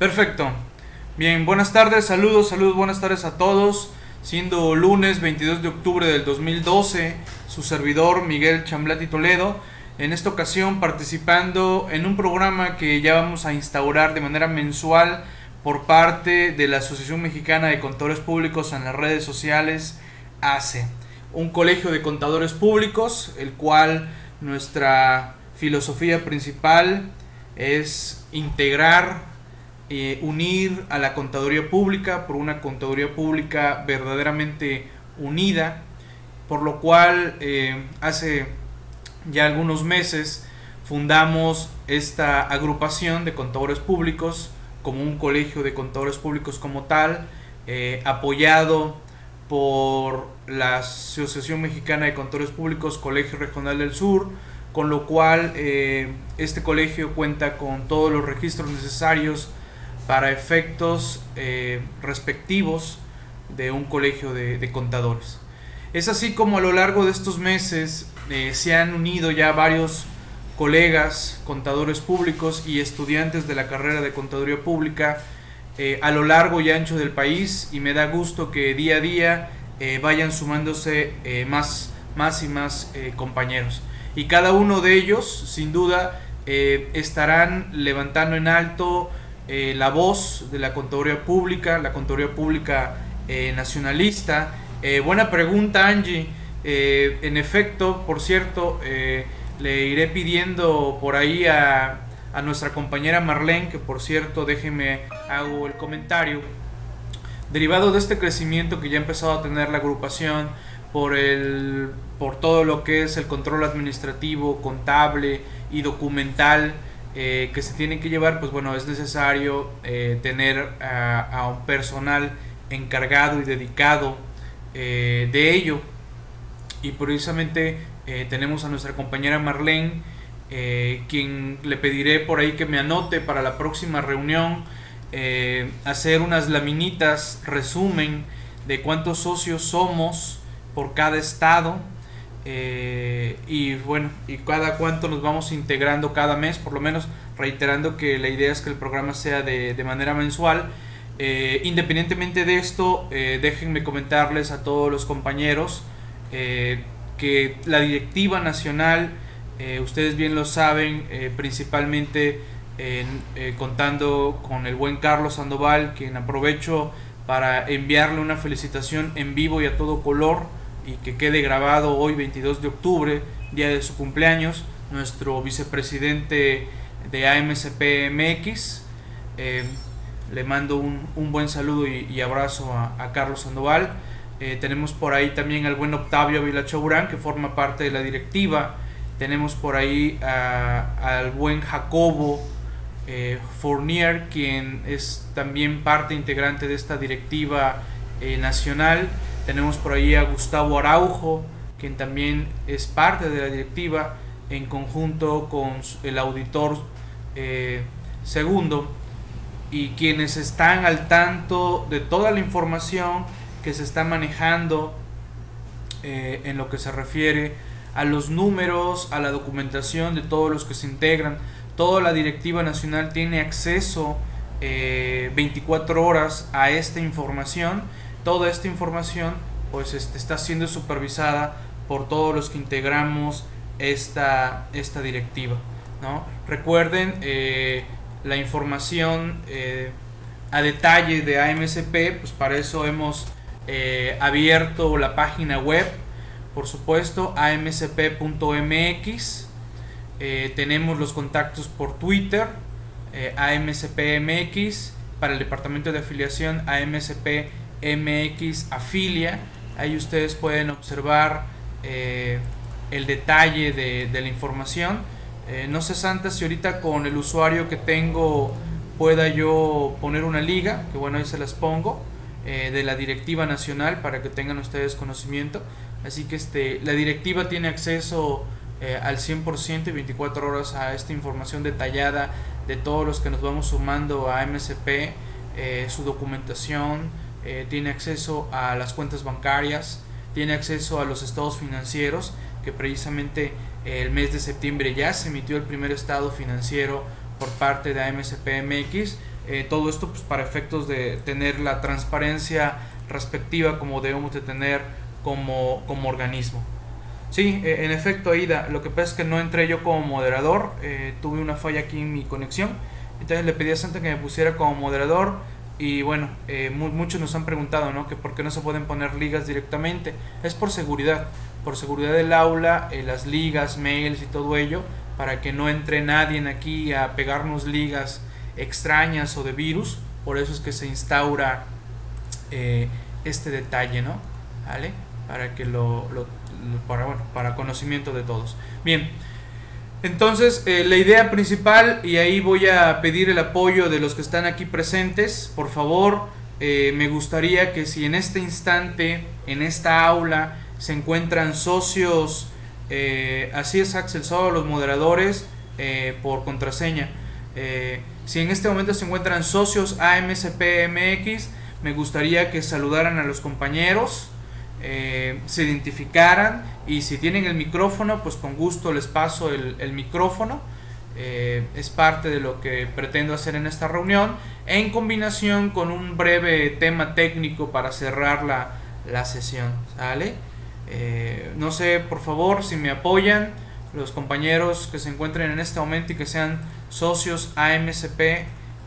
Perfecto. Bien, buenas tardes, saludos, saludos, buenas tardes a todos. Siendo lunes 22 de octubre del 2012, su servidor Miguel Chamblati Toledo, en esta ocasión participando en un programa que ya vamos a instaurar de manera mensual por parte de la Asociación Mexicana de Contadores Públicos en las redes sociales, ACE, un colegio de contadores públicos, el cual nuestra filosofía principal es integrar eh, unir a la contaduría pública por una contaduría pública verdaderamente unida, por lo cual eh, hace ya algunos meses fundamos esta agrupación de contadores públicos como un colegio de contadores públicos como tal, eh, apoyado por la Asociación Mexicana de Contadores Públicos, Colegio Regional del Sur, con lo cual este colegio cuenta con todos los registros necesarios para efectos eh, respectivos de un colegio de, contadores. Es así como a lo largo de estos meses eh, se han unido ya varios colegas, contadores públicos y estudiantes de la carrera de contaduría pública eh, a lo largo y ancho del país y me da gusto que día a día vayan sumándose más, más y más compañeros. Y cada uno de ellos, sin duda, estarán levantando en alto eh, la voz de la contaduría pública, la contaduría pública eh, nacionalista. Eh, buena pregunta, Angie. en efecto, por cierto, le iré pidiendo por ahí a, a nuestra compañera Marlene, que por cierto, déjeme hago el comentario. Derivado de este crecimiento que ya ha empezado a tener la agrupación, por, el, por todo lo que es el control administrativo, contable y documental, eh, que se tienen que llevar, pues bueno, es necesario eh, tener a, un personal encargado y dedicado eh, de ello. Y precisamente tenemos a nuestra compañera Marlene, quien le pediré por ahí que me anote para la próxima reunión, hacer unas laminitas, resumen de cuántos socios somos por cada estado eh, y bueno, y cada cuánto nos vamos integrando cada mes, por lo menos reiterando que la idea es que el programa sea de, manera mensual. Eh, independientemente de esto, eh, déjenme comentarles a todos los compañeros que la directiva nacional, ustedes bien lo saben, principalmente contando con el buen Carlos Sandoval, quien aprovecho para enviarle una felicitación en vivo y a todo color y que quede grabado hoy 22 de octubre, día de su cumpleaños, nuestro vicepresidente de AMCP MX. Eh, le mando un, buen saludo y, abrazo a, Carlos Sandoval. Eh, tenemos por ahí también al buen Octavio Vilachaurán, que forma parte de la directiva. Tenemos por ahí al buen Jacobo eh, Fournier, quien es también parte integrante de esta directiva nacional. Tenemos por ahí a Gustavo Araujo, quien también es parte de la directiva, en conjunto con el auditor eh, segundo, y quienes están al tanto de toda la información que se está manejando eh, en lo que se refiere a los números, a la documentación de todos los que se integran. Toda la directiva nacional tiene acceso 24 eh, horas a esta información toda esta información pues este, está siendo supervisada por todos los que integramos esta, esta directiva. ¿no? Recuerden eh, la información eh, a detalle de AMSP, pues para eso hemos eh, abierto la página web, por supuesto, amsp.mx. tenemos los contactos por Twitter, AMSPMX, para el departamento de afiliación AMSP MX Afilia. Ahí ustedes pueden observar eh, el detalle de, la información. Eh, no sé, Santa, si ahorita con el usuario que tengo pueda yo poner una liga, que bueno, ahí se las pongo, eh, de la directiva nacional para que tengan ustedes conocimiento. Así que este, la directiva tiene acceso al 100% y 24 horas a esta información detallada de todos los que nos vamos sumando a MSP, su documentación, eh, tiene acceso a las cuentas bancarias, tiene acceso a los estados financieros, que precisamente el mes de septiembre ya se emitió el primer estado financiero por parte de AMSPMX, Eh, todo esto pues, para efectos de tener la transparencia respectiva como debemos de tener como, como organismo. Sí, eh, en efecto, Aida, lo que pasa es que no entré yo como moderador, eh, tuve una falla aquí en mi conexión, entonces le pedí a Santa que me pusiera como moderador y bueno, muchos nos han preguntado, ¿no? Que por qué no se pueden poner ligas directamente. Es por seguridad, por seguridad del aula, las ligas, mails y todo ello, para que no entre nadie aquí a pegarnos ligas extrañas o de virus, por eso es que se instaura eh, este detalle, ¿no? ¿Vale? Para que lo, para, bueno, para conocimiento de todos. Bien, entonces eh, la idea principal, y ahí voy a pedir el apoyo de los que están aquí presentes, por favor, eh, me gustaría que si en este instante, en esta aula, se encuentran socios, así es Axel, solo los moderadores por contraseña. Si en este momento se encuentran socios AMSPMX, me gustaría que saludaran a los compañeros, eh, se identificaran y si tienen el micrófono, pues con gusto les paso el, micrófono. Eh, es parte de lo que pretendo hacer en esta reunión, en combinación con un breve tema técnico para cerrar la, sesión. ¿sale? Eh, no sé, por favor, si me apoyan los compañeros que se encuentren en este momento y que sean socios AMCP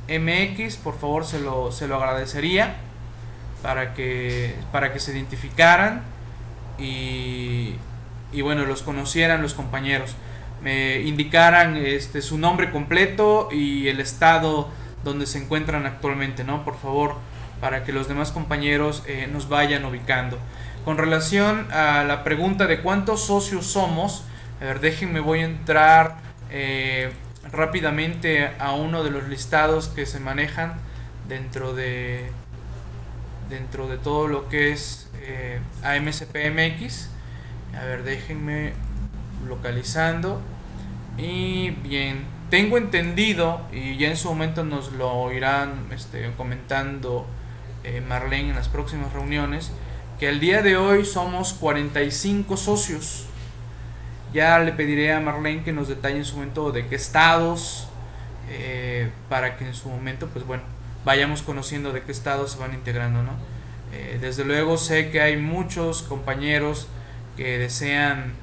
MX, por favor se lo, se lo agradecería para que, para que se identificaran y, y bueno, los conocieran los compañeros. Me indicaran este, su nombre completo y el estado donde se encuentran actualmente, ¿no? Por favor, para que los demás compañeros eh, nos vayan ubicando. Con relación a la pregunta de cuántos socios somos, a ver, déjenme, voy a entrar eh, rápidamente a uno de los listados que se manejan dentro de dentro de todo lo que es eh, AMSPMX. A ver, déjenme localizando. Y bien, tengo entendido, y ya en su momento nos lo irán este, comentando eh, Marlene en las próximas reuniones, que el día de hoy somos 45 socios. Ya le pediré a Marlene que nos detalle en su momento de qué estados, eh, para que en su momento, pues bueno, vayamos conociendo de qué estados se van integrando, ¿no? Eh, desde luego sé que hay muchos compañeros que desean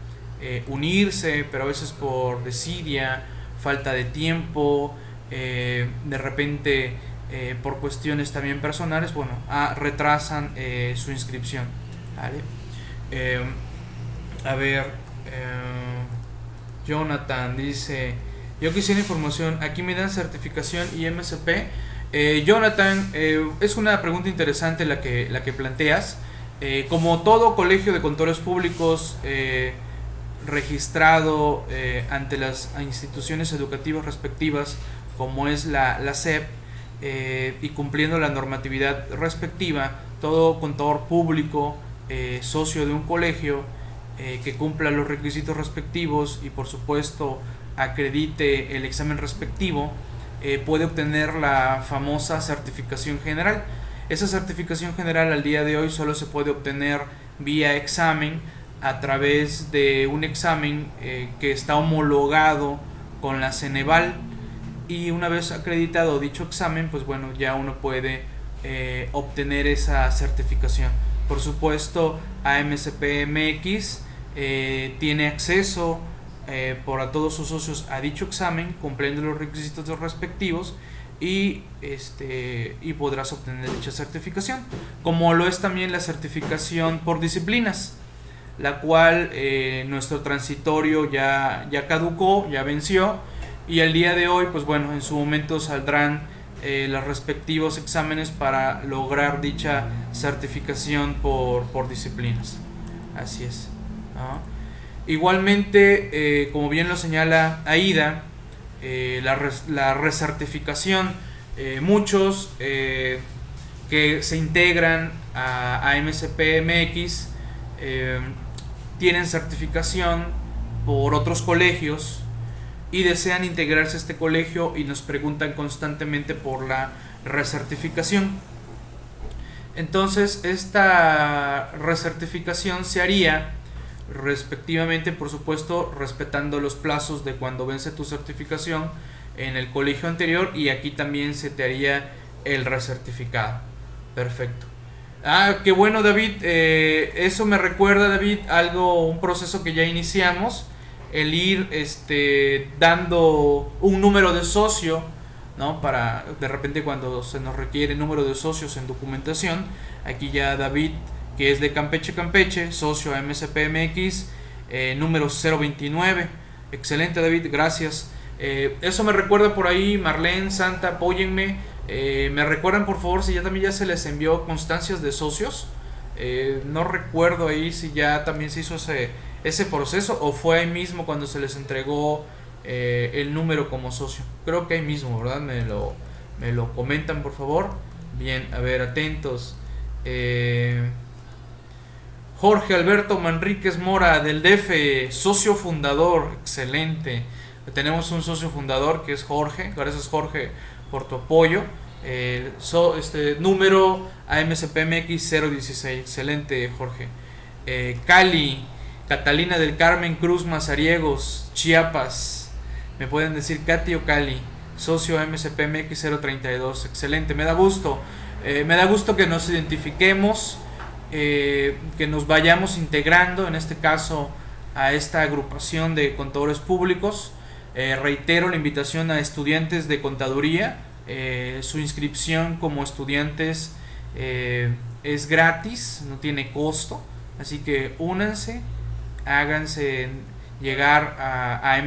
eh, unirse, pero a veces por desidia, falta de tiempo, de repente por cuestiones también personales, bueno, retrasan su inscripción, ¿vale? a ver, eh, Jonathan dice, yo quisiera información, aquí me dan certificación y MSP. Eh, Jonathan, eh, es una pregunta interesante la que, la que planteas. como todo colegio de contadores públicos registrado ante las instituciones educativas respectivas, como es la, la SEP, y cumpliendo la normatividad respectiva, todo contador público, socio de un colegio, eh, que cumpla los requisitos respectivos y por supuesto acredite el examen respectivo, eh, puede obtener la famosa certificación general. Esa certificación general al día de hoy solo se puede obtener vía examen a través de un examen eh, que está homologado con la Ceneval y una vez acreditado dicho examen pues bueno ya uno puede obtener esa certificación por supuesto AMCPMX eh, tiene acceso eh, por a todos sus socios a dicho examen, cumpliendo los requisitos respectivos y, este, y podrás obtener dicha certificación. Como lo es también la certificación por disciplinas, la cual eh, nuestro transitorio ya, ya caducó, ya venció y el día de hoy, pues bueno, en su momento saldrán los respectivos exámenes para lograr dicha certificación por, por disciplinas. Así es. Igualmente, eh, como bien lo señala Aida, eh, la, recertificación, eh, muchos que se integran a, a MSPMX tienen certificación por otros colegios y desean integrarse a este colegio y nos preguntan constantemente por la recertificación. Entonces, esta recertificación se haría respectivamente, por supuesto, respetando los plazos de cuando vence tu certificación en el colegio anterior y aquí también se te haría el recertificado. Perfecto. Ah, qué bueno David. Eh, eso me recuerda David algo, un proceso que ya iniciamos, el ir este, dando un número de socio, ¿no? Para de repente cuando se nos requiere número de socios en documentación, aquí ya David, que es de Campeche Campeche, socio MSPMX, eh, número 029. Excelente David, gracias. Eh, eso me recuerda por ahí, Marlene, Santa, apóyenme. Eh, me recuerdan por favor si ya también ya se les envió constancias de socios. Eh, no recuerdo ahí si ya también se hizo ese, ese proceso o fue ahí mismo cuando se les entregó el número como socio. Creo que ahí mismo, ¿verdad? Me lo, me lo comentan por favor. Bien, a ver, atentos. Jorge Alberto Manríquez Mora del DF, socio fundador, excelente. Tenemos un socio fundador que es Jorge. Gracias Jorge por tu apoyo. este número AMCPMX 016. Excelente Jorge. Eh, Cali, Catalina del Carmen Cruz Mazariegos, Chiapas. Me pueden decir Katy o Cali. Socio AMCPMX 032. Excelente, me da gusto. Eh, me da gusto que nos identifiquemos, eh, que nos vayamos integrando, en este caso, a esta agrupación de contadores públicos. Eh, reitero la invitación a estudiantes de contaduría. Eh, su inscripción como estudiantes eh, es gratis, no tiene costo. Así que únanse, háganse llegar a, a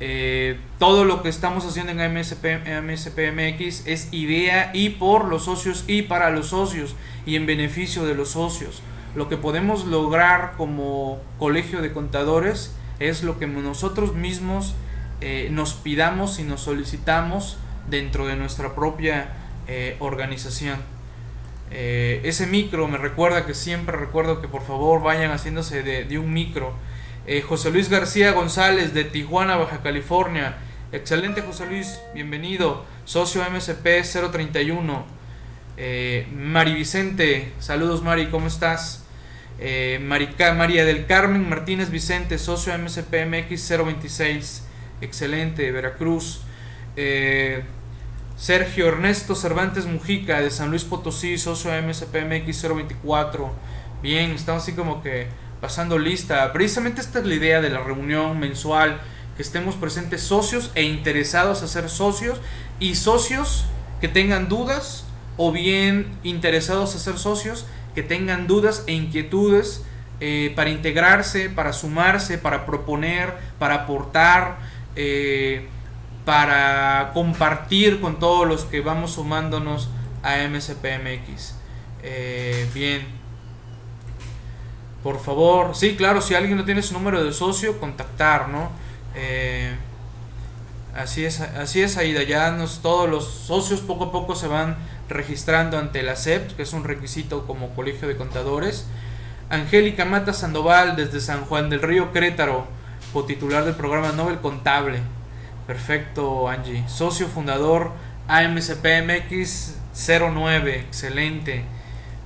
MSPMX. todo lo que estamos haciendo en MSPMX es idea y por los socios y para los socios y en beneficio de los socios. Lo que podemos lograr como colegio de contadores es lo que nosotros mismos eh, nos pidamos y nos solicitamos dentro de nuestra propia eh, organización. Eh, ese micro me recuerda que siempre recuerdo que por favor vayan haciéndose de, un micro. José Luis García González de Tijuana, Baja California. Excelente José Luis, bienvenido. Socio MSP 031. Mari Vicente, saludos Mari, ¿cómo estás? Eh, María del Carmen Martínez Vicente, socio MSPMX 026, excelente, Veracruz. Eh, Sergio Ernesto Cervantes Mujica de San Luis Potosí, socio MSPMX 024. Bien, estamos así como que pasando lista. Precisamente esta es la idea de la reunión mensual, que estemos presentes socios e interesados a ser socios y socios que tengan dudas o bien interesados a ser socios que tengan dudas e inquietudes eh, para integrarse, para sumarse, para proponer, para aportar, eh, para compartir con todos los que vamos sumándonos a MSPMX. Eh, bien. Por favor, sí, claro, si alguien no tiene su número de socio, contactar, ¿no? así es, así es, Aida. Ya nos, todos los socios poco a poco se van registrando ante la SEP, que es un requisito como colegio de contadores. Angélica Mata Sandoval desde San Juan del Río Querétaro, titular del programa Nobel Contable. Perfecto, Angie. Socio fundador AMCPMX 09, excelente.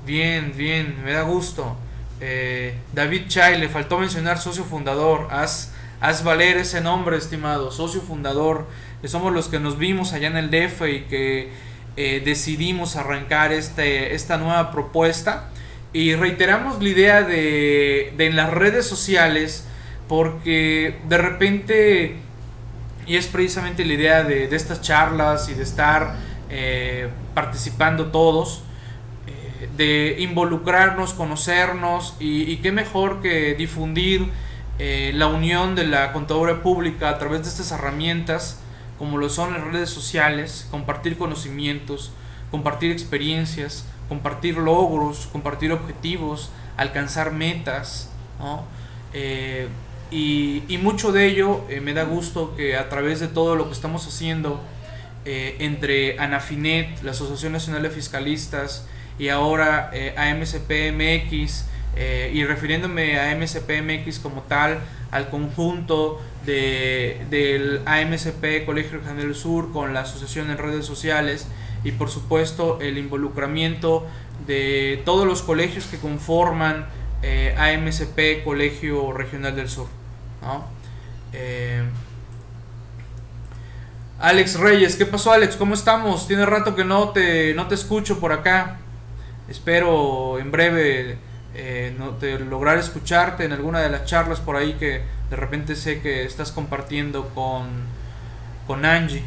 Bien, bien, me da gusto. Eh, David Chay, le faltó mencionar socio fundador. Haz, haz valer ese nombre, estimado. Socio fundador. Que somos los que nos vimos allá en el DF y que eh, decidimos arrancar este, esta nueva propuesta y reiteramos la idea de, en las redes sociales porque de repente y es precisamente la idea de, estas charlas y de estar eh, participando todos de involucrarnos, conocernos y, qué mejor que difundir la unión de la contadora pública a través de estas herramientas como lo son las redes sociales, compartir conocimientos, compartir experiencias, compartir logros, compartir objetivos, alcanzar metas, eh, y, mucho de ello eh, me da gusto que a través de todo lo que estamos haciendo eh, entre ANAFINET, la Asociación Nacional de Fiscalistas, y ahora AMCPMX, y refiriéndome a MSPMX como tal, al conjunto de, del AMCP Colegio Regional del Sur con la asociación en redes sociales y por supuesto el involucramiento de todos los colegios que conforman eh, AMCP Colegio Regional del Sur. Eh, Alex Reyes, ¿qué pasó Alex? ¿Cómo estamos? Tiene rato que no te, no te escucho por acá. Espero en breve eh, lograr escucharte en alguna de las charlas por ahí que de repente sé que estás compartiendo con, con Angie.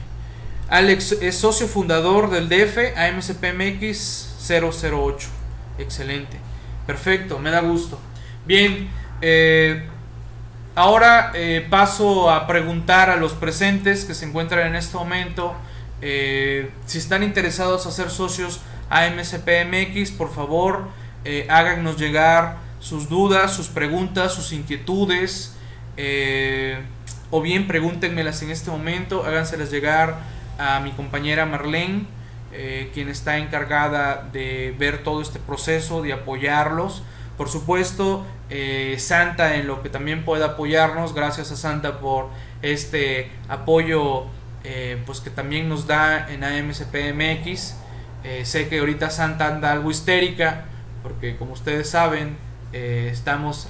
Alex es socio fundador del DF AMCPMX 008. Excelente. Perfecto, me da gusto. Bien, eh, Ahora eh, paso a preguntar a los presentes que se encuentran en este momento si están interesados a ser socios AMCPMX, por favor eh, háganos llegar sus dudas, sus preguntas, sus inquietudes o bien pregúntenmelas en este momento, háganselas llegar a mi compañera Marlene, quien está encargada de ver todo este proceso, de apoyarlos. Por supuesto, eh, Santa en lo que también pueda apoyarnos. Gracias a Santa por este apoyo eh, pues que también nos da en AMCPMX. Eh, sé que ahorita Santa anda algo histérica porque como ustedes saben estamos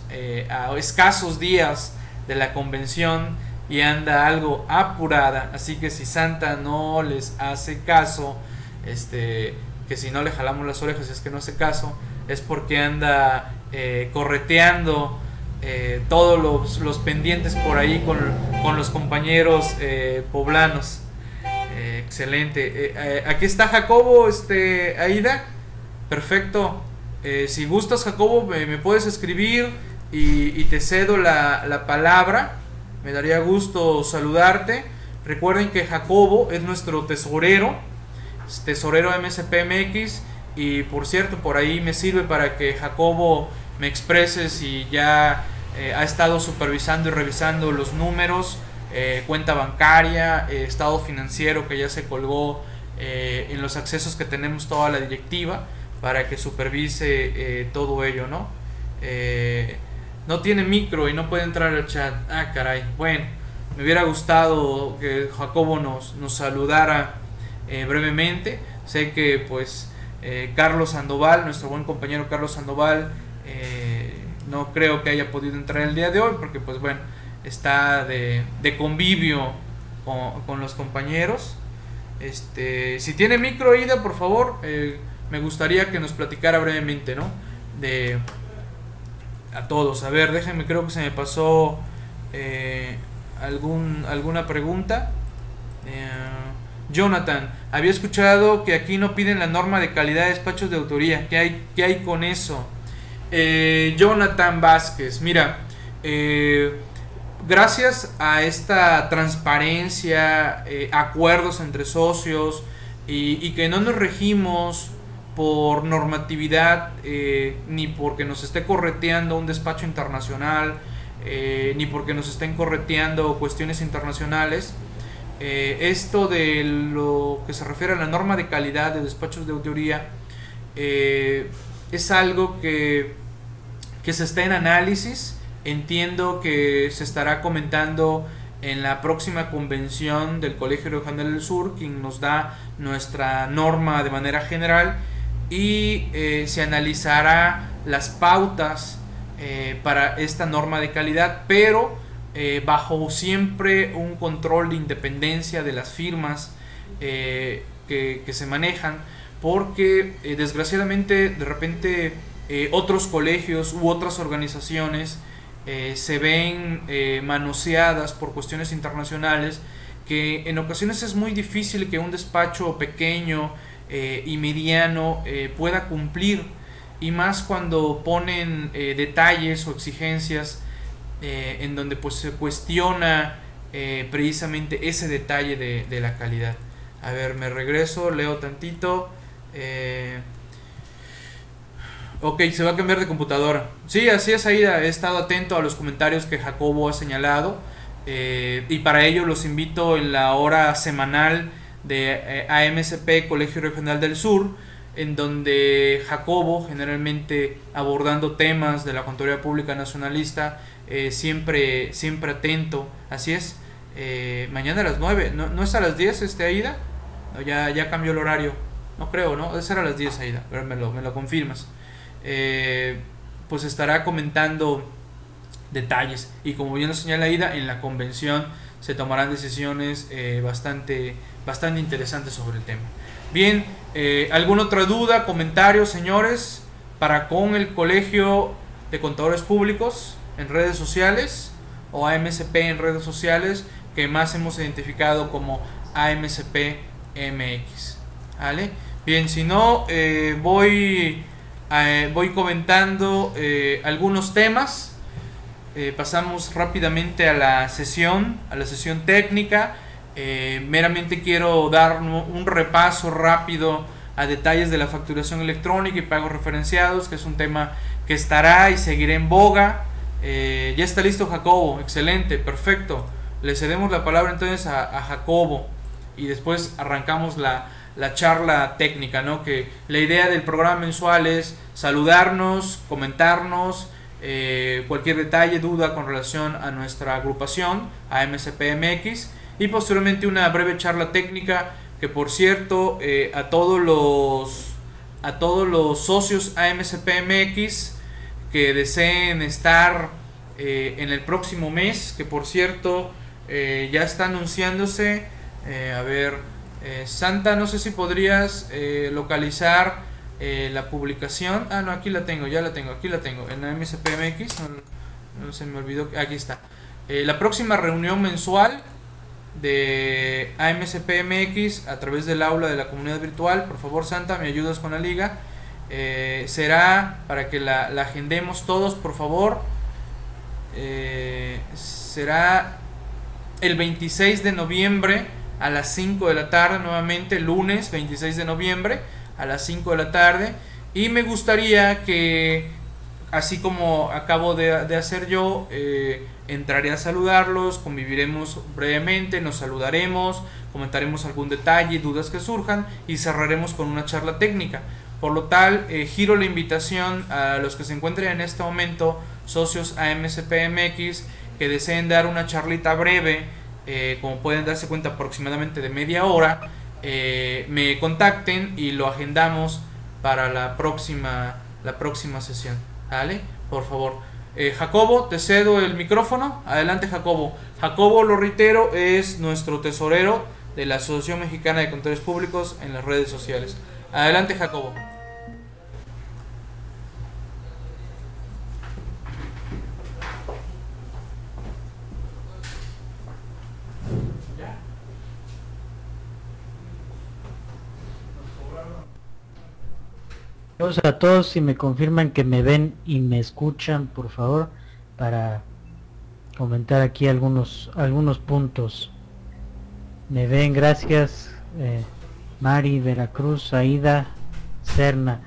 a escasos días de la convención y anda algo apurada. Así que si Santa no les hace caso, este, que si no le jalamos las orejas es que no hace caso, es porque anda eh, correteando eh, todos los, pendientes por ahí con, los compañeros eh, poblanos. excelente. aquí está Jacobo, este, Aida. Perfecto. si gustas, Jacobo, me, puedes escribir y, te cedo la, la, palabra. Me daría gusto saludarte. Recuerden que Jacobo es nuestro tesorero, tesorero MSPMX. Y por cierto, por ahí me sirve para que Jacobo me exprese si ya eh, ha estado supervisando y revisando los números, eh, cuenta bancaria, eh, estado financiero que ya se colgó en los accesos que tenemos toda la directiva para que supervise todo ello, ¿no? no tiene micro y no puede entrar al chat. Ah, caray. Bueno, me hubiera gustado que Jacobo nos, nos saludara brevemente. Sé que pues Carlos Sandoval, nuestro buen compañero Carlos Sandoval, eh, no creo que haya podido entrar el día de hoy porque pues bueno, está de, convivio con, los compañeros. Este, si tiene micro ida, por favor, eh, me gustaría que nos platicara brevemente, ¿no? De a todos. A ver, déjenme, creo que se me pasó eh, algún, alguna pregunta. Jonathan, había escuchado que aquí no piden la norma de calidad de despachos de autoría. ¿Qué hay, qué hay con eso? Eh, Jonathan Vázquez, mira, eh, gracias a esta transparencia, eh, acuerdos entre socios y, que no nos regimos por normatividad ni porque nos esté correteando un despacho internacional ni porque nos estén correteando cuestiones internacionales esto de lo que se refiere a la norma de calidad de despachos de auditoría es algo que que se está en análisis. Entiendo que se estará comentando en la próxima convención del Colegio Regional del Sur, quien nos da nuestra norma de manera general, y eh, se analizará las pautas eh, para esta norma de calidad, pero eh, bajo siempre un control de independencia de las firmas que, se manejan, porque desgraciadamente de repente otros colegios u otras organizaciones eh, se ven eh, manoseadas por cuestiones internacionales que en ocasiones es muy difícil que un despacho pequeño y mediano pueda cumplir y más cuando ponen detalles o exigencias en donde pues se cuestiona precisamente ese detalle de, de, la calidad. A ver, me regreso, leo tantito. Ok, se va a cambiar de computadora. Sí, así es, Aida. He estado atento a los comentarios que Jacobo ha señalado. Eh, y para ello los invito en la hora semanal de eh, AMSP Colegio Regional del Sur, en donde Jacobo, generalmente abordando temas de la Contaduría Pública Nacionalista, eh, siempre, siempre atento. Así es. mañana a las 9. ¿No, es a las 10 este Aida? No, ya, ya cambió el horario. No creo, ¿no? Debe ser a las 10 Aida. Pero lo, me lo confirmas. Eh, pues estará comentando detalles. Y como bien lo señala Ida, en la convención se tomarán decisiones eh, bastante, bastante interesantes sobre el tema. Bien, eh, ¿alguna otra duda, comentario, señores, para con el Colegio de Contadores Públicos en redes sociales o AMSP en redes sociales que más hemos identificado como AMSP MX? ¿Vale? Bien, si no, voy, voy comentando algunos temas eh, pasamos rápidamente a la sesión, a la sesión técnica. Eh, meramente quiero dar un repaso rápido a detalles de la facturación electrónica y pagos referenciados, que es un tema que estará y seguirá en boga. Eh, ya está listo Jacobo, excelente, perfecto. Le cedemos la palabra entonces a, Jacobo y después arrancamos la, la, charla técnica, ¿no? Que la idea del programa mensual es saludarnos, comentarnos, eh, cualquier detalle, duda con relación a nuestra agrupación, a MSPMX, y posteriormente una breve charla técnica que por cierto eh, a todos los a todos los socios AMSPMX que deseen estar eh, en el próximo mes, que por cierto ya está anunciándose, a ver, Santa, no sé si podrías localizar eh, la publicación. Ah, no, aquí la tengo, ya la tengo, aquí la tengo. En la no, se me olvidó, aquí está. Eh, la próxima reunión mensual de AMSPMX a través del aula de la comunidad virtual, por favor Santa, me ayudas con la liga. Eh, será para que la, agendemos todos, por favor. será el 26 de noviembre a las 5 de la tarde, nuevamente, lunes 26 de noviembre a las 5 de la tarde. Y me gustaría que, así como acabo de, hacer yo, eh, entraré a saludarlos, conviviremos brevemente, nos saludaremos, comentaremos algún detalle, dudas que surjan y cerraremos con una charla técnica. Por lo tal, eh, giro la invitación a los que se encuentren en este momento, socios AMSPMX, que deseen dar una charlita breve, eh, como pueden darse cuenta aproximadamente de media hora, eh, me contacten y lo agendamos para la próxima, la próxima sesión. ¿Vale? Por favor. Eh, Jacobo, te cedo el micrófono. Adelante, Jacobo. Jacobo, lo reitero, es nuestro tesorero de la Asociación Mexicana de Contadores Públicos en las redes sociales. Adelante, Jacobo. Saludos a todos, si me confirman que me ven y me escuchan, por favor, para comentar aquí algunos algunos puntos. Me ven, gracias. Eh, Mari, Veracruz, Aida, Serna.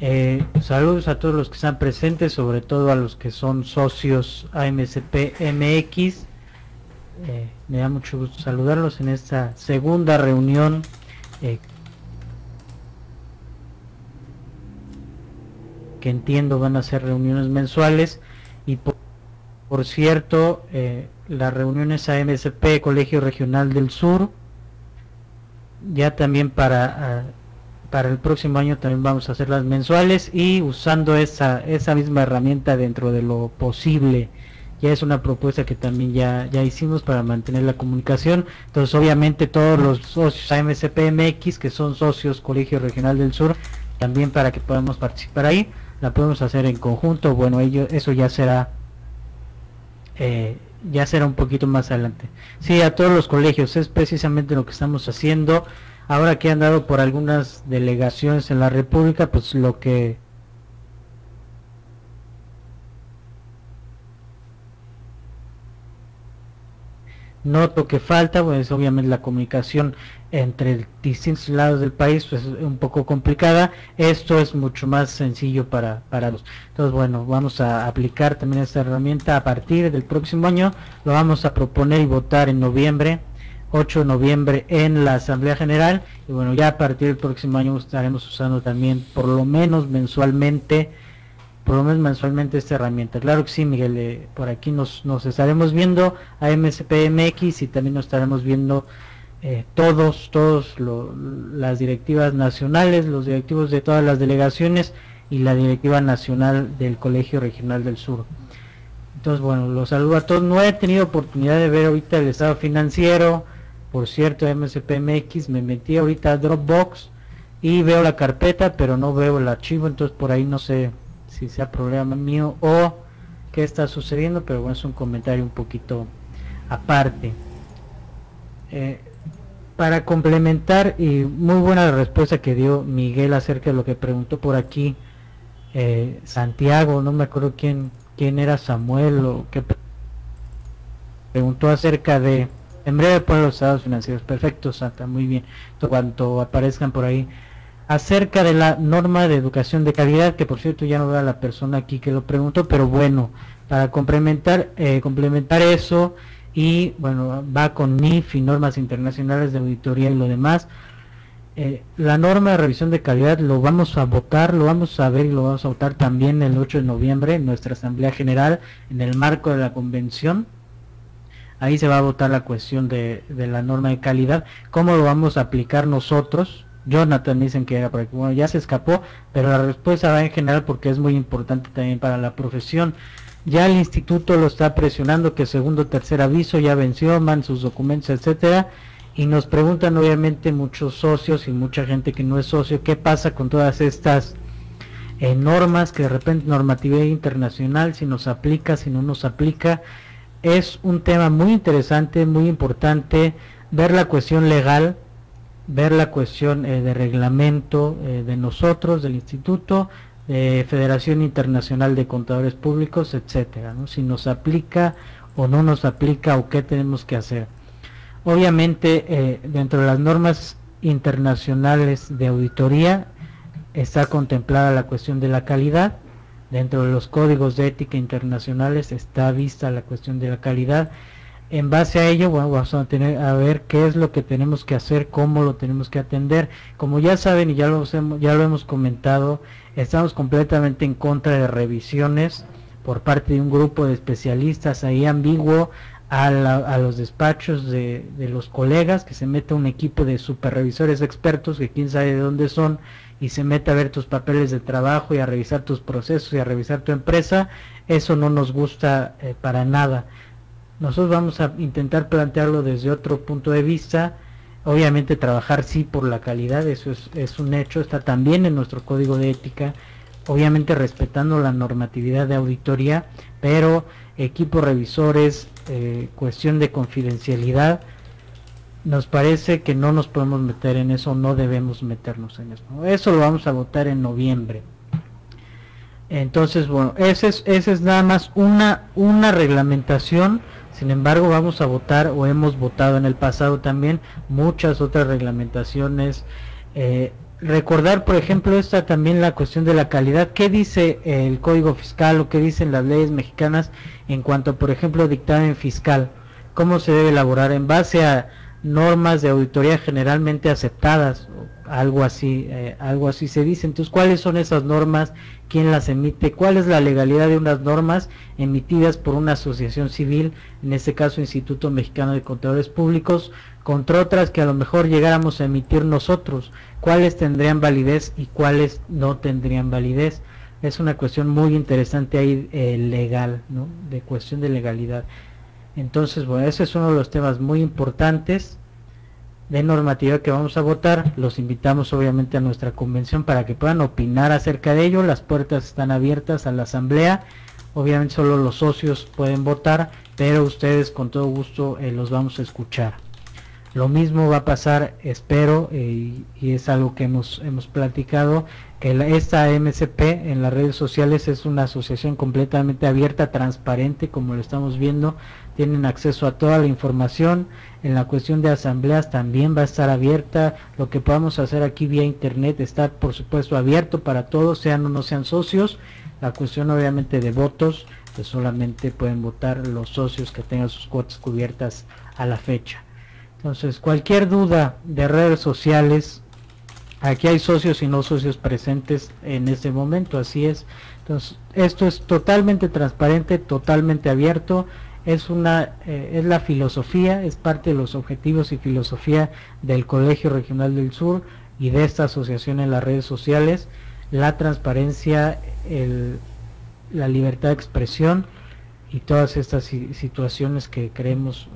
Eh, saludos a todos los que están presentes, sobre todo a los que son socios AMSP MX. Eh, me da mucho gusto saludarlos en esta segunda reunión que entiendo van a ser reuniones mensuales y por, cierto eh, las reuniones AMSP Colegio Regional del Sur ya también para ah, para el próximo año también vamos a hacer las mensuales y usando esa esa misma herramienta dentro de lo posible ya es una propuesta que también ya, ya hicimos para mantener la comunicación. Entonces, obviamente, todos los socios AMSPMX, que son socios Colegio Regional del Sur, también para que podamos participar ahí la podemos hacer en conjunto bueno ello eso ya será eh, ya será un poquito más adelante. Sí a todos los colegios es precisamente lo que estamos haciendo. Ahora que han dado por algunas delegaciones en la república pues lo que noto que falta pues obviamente la comunicación entre distintos lados del país pues es un poco complicada. Esto es mucho más sencillo para para los. Entonces bueno vamos a aplicar también esta herramienta a partir del próximo año. Lo vamos a proponer y votar en noviembre 8 de noviembre en la asamblea general. Y bueno ya a partir del próximo año estaremos usando también por lo menos mensualmente por lo menos mensualmente esta herramienta claro que sí Miguel eh, por aquí nos, nos estaremos viendo a MSPMX y también nos estaremos viendo eh, todos, todos las directivas nacionales, los directivos de todas las delegaciones y la directiva nacional del Colegio Regional del Sur. Entonces, bueno, los saludo a todos. No he tenido oportunidad de ver ahorita el estado financiero. Por cierto, MSPMX, me metí ahorita a Dropbox y veo la carpeta, pero no veo el archivo. Entonces, por ahí no sé si sea problema mío o qué está sucediendo, pero bueno, es un comentario un poquito aparte. Eh, para complementar, y muy buena la respuesta que dio Miguel acerca de lo que preguntó por aquí eh, Santiago, no me acuerdo quién, quién era Samuel o qué preguntó acerca de en breve por los estados financieros. Perfecto, Santa, muy bien. Cuanto aparezcan por ahí. Acerca de la norma de educación de calidad, que por cierto ya no veo a la persona aquí que lo preguntó, pero bueno, para complementar, eh, complementar eso y bueno, va con NIF y normas internacionales de auditoría y lo demás. Eh, la norma de revisión de calidad lo vamos a votar, lo vamos a ver y lo vamos a votar también el 8 de noviembre en nuestra Asamblea General en el marco de la convención. Ahí se va a votar la cuestión de, la norma de calidad, cómo lo vamos a aplicar nosotros. Jonathan dicen que era porque bueno, ya se escapó, pero la respuesta va en general porque es muy importante también para la profesión. Ya el instituto lo está presionando que segundo tercer aviso ya venció, man sus documentos, etcétera y nos preguntan obviamente muchos socios y mucha gente que no es socio, ¿qué pasa con todas estas eh, normas que de repente normatividad internacional, si nos aplica, si no nos aplica? Es un tema muy interesante, muy importante, ver la cuestión legal, ver la cuestión eh, de reglamento eh, de nosotros, del instituto, de Federación Internacional de Contadores Públicos, etcétera, ¿no? si nos aplica o no nos aplica o qué tenemos que hacer. Obviamente, eh, dentro de las normas internacionales de auditoría está contemplada la cuestión de la calidad. Dentro de los códigos de ética internacionales está vista la cuestión de la calidad. En base a ello, bueno, vamos a tener a ver qué es lo que tenemos que hacer, cómo lo tenemos que atender. Como ya saben y ya lo hemos, comentado, estamos completamente en contra de revisiones por parte de un grupo de especialistas ahí ambiguo a, los despachos de, los colegas, que se meta un equipo de superrevisores expertos, que quién sabe de dónde son, y se meta a ver tus papeles de trabajo y a revisar tus procesos y a revisar tu empresa, eso no nos gusta eh, para nada. Nosotros vamos a intentar plantearlo desde otro punto de vista, obviamente trabajar sí por la calidad, eso es, es un hecho, está también en nuestro código de ética, obviamente respetando la normatividad de auditoría, pero equipos revisores, eh, cuestión de confidencialidad, nos parece que no nos podemos meter en eso, no debemos meternos en eso. Eso lo vamos a votar en noviembre. Entonces, bueno, ese es, ese es nada más una, una reglamentación. Sin embargo, vamos a votar o hemos votado en el pasado también muchas otras reglamentaciones. Eh, recordar, por ejemplo, esta también la cuestión de la calidad. ¿Qué dice el Código Fiscal o qué dicen las leyes mexicanas en cuanto, por ejemplo, dictamen fiscal? ¿Cómo se debe elaborar en base a normas de auditoría generalmente aceptadas? Algo así, eh, algo así se dice. Entonces, ¿cuáles son esas normas? ¿Quién las emite? ¿Cuál es la legalidad de unas normas emitidas por una asociación civil, en este caso Instituto Mexicano de Contadores Públicos, contra otras que a lo mejor llegáramos a emitir nosotros? cuáles tendrían validez y cuáles no tendrían validez. Es una cuestión muy interesante ahí eh, legal, ¿no? de cuestión de legalidad. Entonces, bueno, ese es uno de los temas muy importantes de normativa que vamos a votar. Los invitamos obviamente a nuestra convención para que puedan opinar acerca de ello. Las puertas están abiertas a la asamblea. Obviamente solo los socios pueden votar, pero ustedes con todo gusto eh, los vamos a escuchar. Lo mismo va a pasar, espero, eh, y es algo que hemos, hemos platicado, que esta MCP en las redes sociales es una asociación completamente abierta, transparente, como lo estamos viendo, tienen acceso a toda la información, en la cuestión de asambleas también va a estar abierta, lo que podamos hacer aquí vía internet está por supuesto abierto para todos, sean o no sean socios, la cuestión obviamente de votos, que solamente pueden votar los socios que tengan sus cuotas cubiertas a la fecha. Entonces, cualquier duda de redes sociales, aquí hay socios y no socios presentes en este momento, así es. Entonces, esto es totalmente transparente, totalmente abierto. Es una eh, es la filosofía, es parte de los objetivos y filosofía del Colegio Regional del Sur y de esta asociación en las redes sociales, la transparencia, el, la libertad de expresión y todas estas situaciones que creemos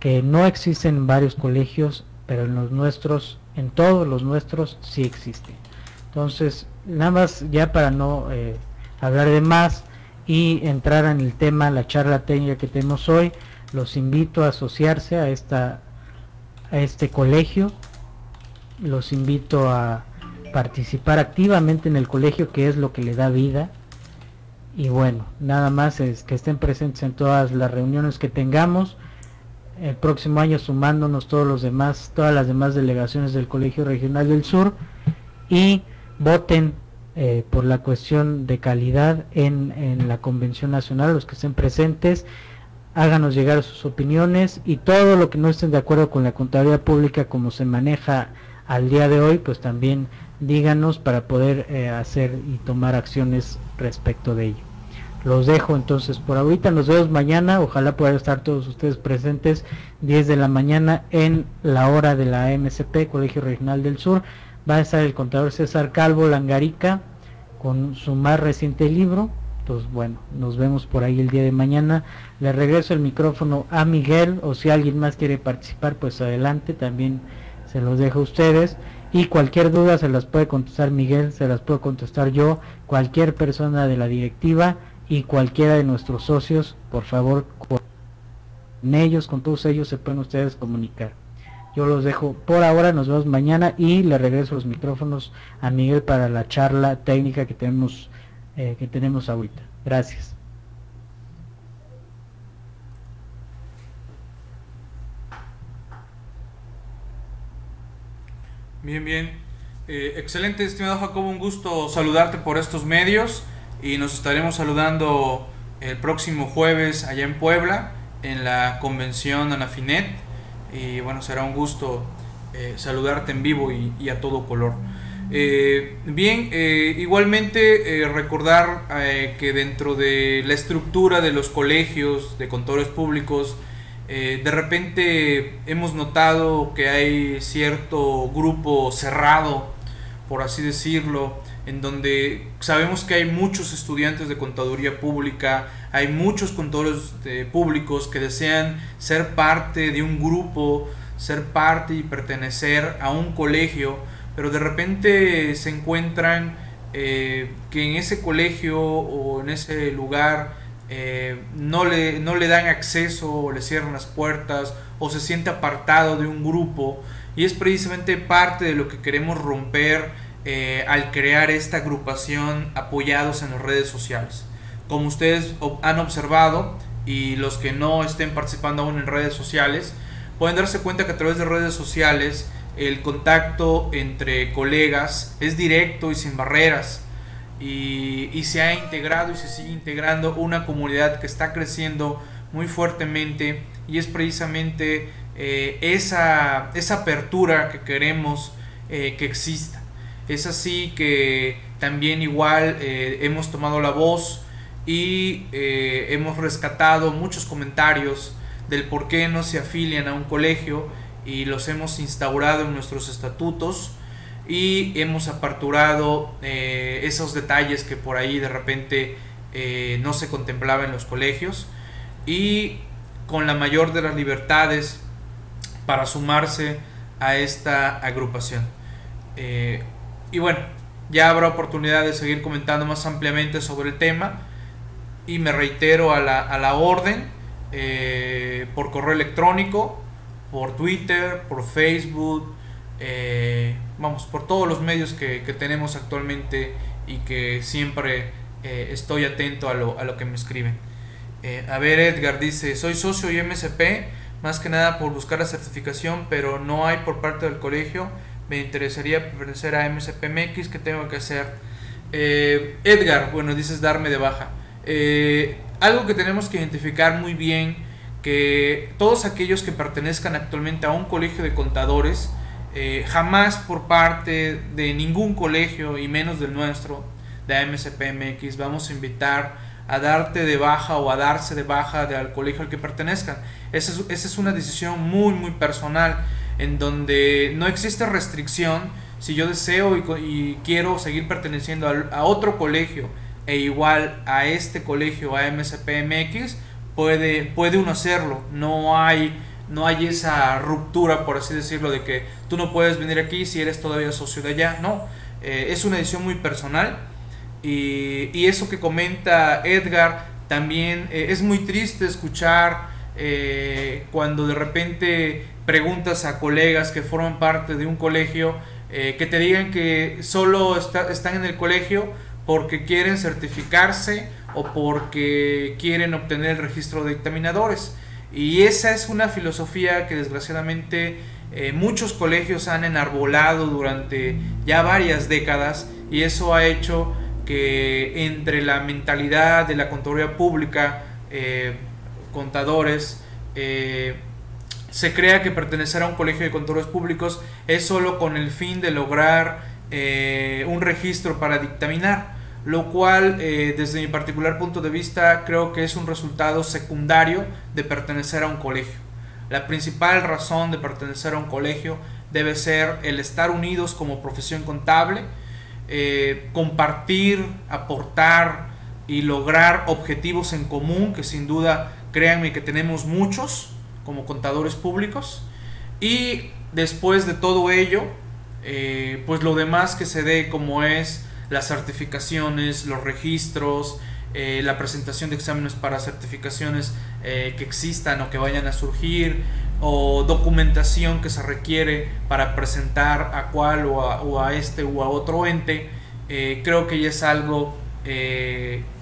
que no existen en varios colegios, pero en los nuestros, en todos los nuestros sí existe. Entonces, nada más ya para no eh, hablar de más y entrar en el tema, la charla técnica que tenemos hoy, los invito a asociarse a esta a este colegio, los invito a participar activamente en el colegio que es lo que le da vida. Y bueno, nada más es que estén presentes en todas las reuniones que tengamos el próximo año sumándonos todos los demás, todas las demás delegaciones del Colegio Regional del Sur y voten eh, por la cuestión de calidad en, en, la Convención Nacional, los que estén presentes, háganos llegar sus opiniones y todo lo que no estén de acuerdo con la contabilidad pública como se maneja al día de hoy, pues también díganos para poder eh, hacer y tomar acciones respecto de ello. Los dejo entonces por ahorita, nos vemos mañana, ojalá puedan estar todos ustedes presentes 10 de la mañana en la hora de la MCP, Colegio Regional del Sur. Va a estar el contador César Calvo Langarica con su más reciente libro. Entonces, bueno, nos vemos por ahí el día de mañana. Le regreso el micrófono a Miguel o si alguien más quiere participar, pues adelante, también se los dejo a ustedes. Y cualquier duda se las puede contestar Miguel, se las puedo contestar yo, cualquier persona de la directiva y cualquiera de nuestros socios, por favor, con ellos, con todos ellos se pueden ustedes comunicar. Yo los dejo por ahora, nos vemos mañana y le regreso los micrófonos a Miguel para la charla técnica que tenemos, eh, que tenemos ahorita. Gracias. Bien, bien. Eh, excelente, estimado Jacobo, un gusto saludarte por estos medios y nos estaremos saludando el próximo jueves allá en Puebla en la convención Anafinet. Y bueno será un gusto eh, saludarte en vivo y, a todo color. Eh, bien eh, igualmente recordar que dentro de la estructura de los colegios de contadores públicos de repente hemos notado que hay cierto grupo cerrado por así decirlo en donde sabemos que hay muchos estudiantes de contaduría pública, hay muchos contadores públicos que desean ser parte de un grupo, ser parte y pertenecer a un colegio, pero de repente se encuentran eh, que en ese colegio o en ese lugar eh, no, le, no le dan acceso o le cierran las puertas o se siente apartado de un grupo y es precisamente parte de lo que queremos romper eh, al crear esta agrupación apoyados en las redes sociales. Como ustedes han observado y los que no estén participando aún en redes sociales, pueden darse cuenta que a través de redes sociales el contacto entre colegas es directo y sin barreras. Y, se ha integrado y se sigue integrando una comunidad que está creciendo muy fuertemente y es precisamente eh, esa, esa apertura que queremos eh, que exista. Es así que también igual eh, hemos tomado la voz y eh, hemos rescatado muchos comentarios del por qué no se afilian a un colegio y los hemos instaurado en nuestros estatutos y hemos aperturado eh, esos detalles que por ahí de repente no se contemplaba en los colegios y con la mayor de las libertades para sumarse a esta agrupación. Y bueno, ya habrá oportunidad de seguir comentando más ampliamente sobre el tema. Y me reitero a la, a la orden eh, por correo electrónico, por Twitter, por Facebook, eh, vamos, por todos los medios que, tenemos actualmente y que siempre eh, estoy atento a lo, a lo que me escriben. a ver, Edgar dice, soy socio y MSP, más que nada por buscar la certificación, pero no hay por parte del colegio me interesaría pertenecer a MSPMX, ¿qué tengo que hacer? Eh, Edgar, bueno, dices darme de baja. Eh, algo que tenemos que identificar muy bien, que todos aquellos que pertenezcan actualmente a un colegio de contadores, eh, jamás por parte de ningún colegio y menos del nuestro, de MSPMX, vamos a invitar a darte de baja o a darse de baja del colegio al que pertenezcan. Esa es, esa es una decisión muy, muy personal en donde no existe restricción si yo deseo y, quiero seguir perteneciendo a, otro colegio e igual a este colegio, a MSPMX, puede, puede uno hacerlo. No hay, no hay esa ruptura, por así decirlo, de que tú no puedes venir aquí si eres todavía socio de allá. No, eh, es una decisión muy personal. Y, y, eso que comenta Edgar, también eh, es muy triste escuchar eh, cuando de repente preguntas a colegas que forman parte de un colegio que te digan que solo están en el colegio porque quieren certificarse o porque quieren obtener el registro de dictaminadores. Y esa es una filosofía que desgraciadamente eh, muchos colegios han enarbolado durante ya varias décadas y eso ha hecho que entre la mentalidad de la contaduría pública, eh, contadores, eh, se crea que pertenecer a un colegio de contadores públicos es solo con el fin de lograr un registro para dictaminar lo cual eh, desde mi particular punto de vista creo que es un resultado secundario de pertenecer a un colegio. La principal razón de pertenecer a un colegio debe ser el estar unidos como profesión contable, eh, compartir, aportar y lograr objetivos en común, que sin duda créanme que tenemos muchos como contadores públicos. Y después de todo ello, eh, pues lo demás que se dé como es las certificaciones, los registros, eh, la presentación de exámenes para certificaciones eh, que existan o que vayan a surgir, o documentación que se requiere para presentar a cual o a, este o a otro ente, creo que ya es algo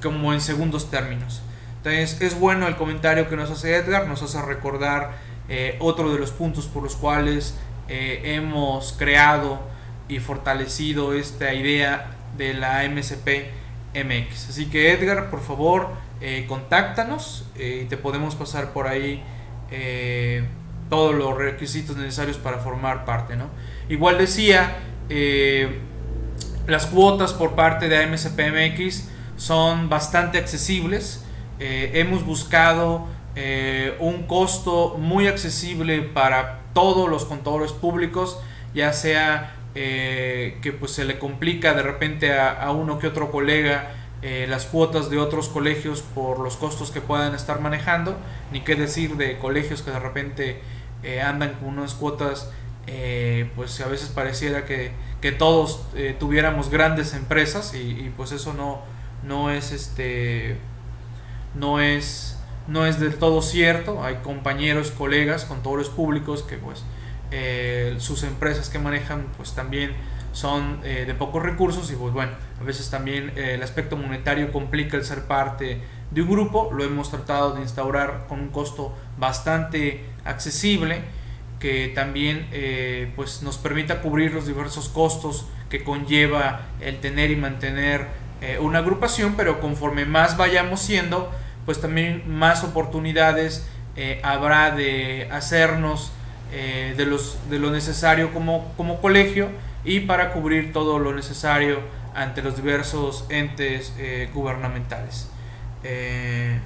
como en segundos términos. Entonces es bueno el comentario que nos hace Edgar, nos hace recordar otro de los puntos por los cuales hemos creado y fortalecido esta idea de la MSP MX. Así que Edgar, por favor, eh, contáctanos eh, y te podemos pasar por ahí eh, todos los requisitos necesarios para formar parte. ¿no? Igual decía, las cuotas por parte de MSP MX son bastante accesibles. Hemos buscado un costo muy accesible para todos los contadores públicos, ya sea eh, que pues se le complica de repente a, uno que otro colega eh, las cuotas de otros colegios por los costos que puedan estar manejando, ni qué decir de colegios que de repente eh, andan con unas cuotas, pues a veces pareciera que, que todos tuviéramos grandes empresas y, pues eso no, no es este no es no es del todo cierto, hay compañeros, colegas, contadores públicos que pues eh, sus empresas que manejan pues también son eh, de pocos recursos y pues bueno, a veces también eh, el aspecto monetario complica el ser parte de un grupo, lo hemos tratado de instaurar con un costo bastante accesible que también pues nos permita cubrir los diversos costos que conlleva el tener y mantener una agrupación, pero conforme más vayamos siendo, pues también más oportunidades habrá de hacernos eh, de, los, de lo necesario como, como colegio y para cubrir todo lo necesario ante los diversos entes eh, gubernamentales. Eh,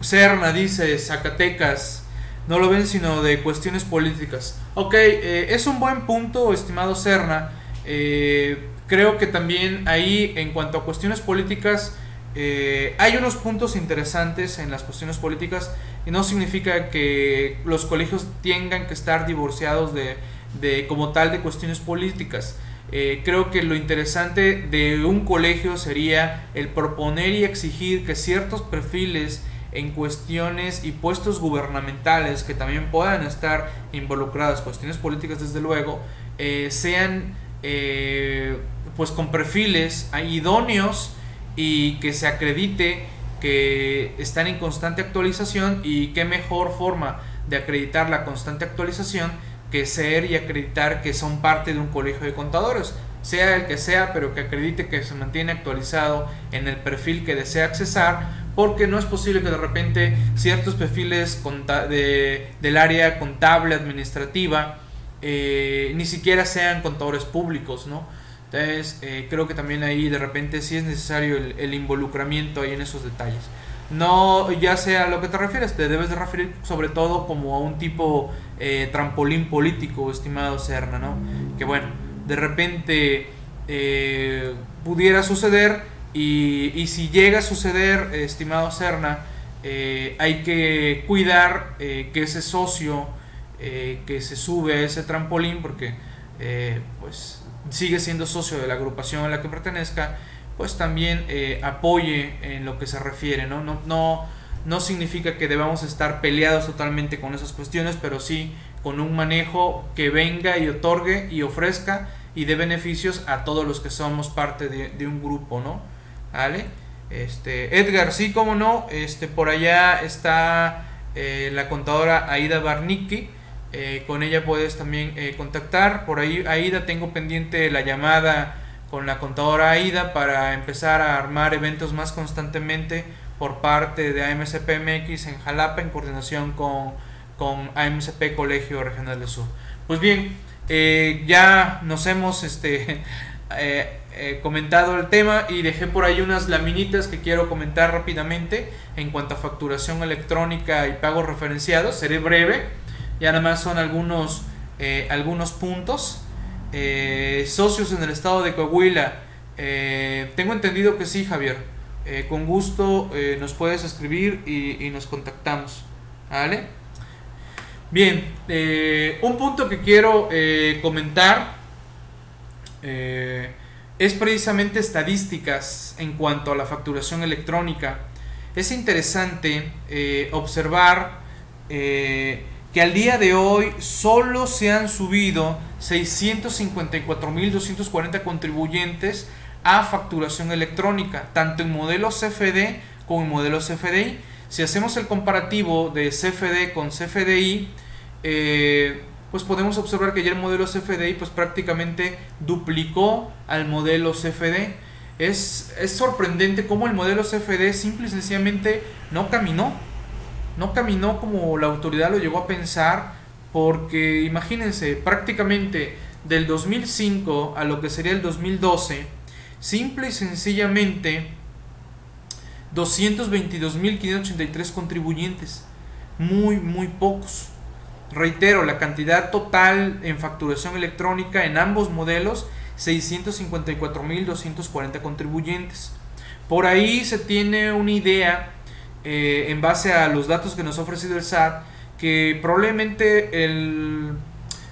Serna dice, Zacatecas, no lo ven sino de cuestiones políticas. Ok, es un buen punto, estimado Serna. creo que también ahí, en cuanto a cuestiones políticas, hay unos puntos interesantes en las cuestiones políticas y no significa que los colegios tengan que estar divorciados de, de como tal de cuestiones políticas. Eh, creo que lo interesante de un colegio sería el proponer y exigir que ciertos perfiles en cuestiones y puestos gubernamentales que también puedan estar involucradas, cuestiones políticas desde luego, eh, sean eh, pues con perfiles idóneos y que se acredite que están en constante actualización y qué mejor forma de acreditar la constante actualización que ser y acreditar que son parte de un colegio de contadores, sea el que sea, pero que acredite que se mantiene actualizado en el perfil que desea accesar, porque no es posible que de repente ciertos perfiles de, del área contable administrativa eh, ni siquiera sean contadores públicos, ¿no? Entonces, eh, creo que también ahí de repente sí es necesario el, involucramiento ahí en esos detalles. No, ya sea a lo que te refieres, te debes de referir sobre todo como a un tipo eh, trampolín político, estimado Serna, ¿no? Que bueno, de repente eh, pudiera suceder y, si llega a suceder, estimado Cerna, eh, hay que cuidar que ese socio que se sube a ese trampolín, porque pues sigue siendo socio de la agrupación a la que pertenezca, pues también apoye en lo que se refiere, ¿no? No, no, no significa que debamos estar peleados totalmente con esas cuestiones, pero sí con un manejo que venga y otorgue y ofrezca y dé beneficios a todos los que somos parte de, un grupo, ¿no? ¿Vale? Este, Edgar, sí, como no, este, por allá está eh, la contadora Aida Barnicki, eh, con ella puedes también eh, contactar, por ahí Aida tengo pendiente la llamada con la contadora Aida para empezar a armar eventos más constantemente por parte de AMCPMX en Jalapa en coordinación con, con AMCP Colegio Regional del Sur. Pues bien, eh, ya nos hemos este, comentado el tema y dejé por ahí unas laminitas que quiero comentar rápidamente en cuanto a facturación electrónica y pagos referenciados. Seré breve, ya nada más son algunos, algunos puntos. socios en el estado de Coahuila. tengo entendido que sí, Javier. Eh, con gusto eh, nos puedes escribir y, nos contactamos. ¿Vale? Bien, eh, un punto que quiero comentar es precisamente estadísticas en cuanto a la facturación electrónica. Es interesante observar que al día de hoy solo se han subido 654.240 contribuyentes a facturación electrónica, tanto en modelos CFD como en modelos CFDI. Si hacemos el comparativo de CFD con CFDI, eh, pues podemos observar que ya el modelo CFDI pues prácticamente duplicó al modelo CFD. Es, es sorprendente cómo el modelo CFD simple y sencillamente no caminó. No caminó como la autoridad lo llegó a pensar, porque imagínense, prácticamente del 2005 a lo que sería el 2012, Simple y sencillamente 222.583 contribuyentes. Muy, muy pocos. Reitero, la cantidad total en facturación electrónica en ambos modelos, 654.240 contribuyentes. Por ahí se tiene una idea, eh, en base a los datos que nos ha ofrecido el SAT, que probablemente el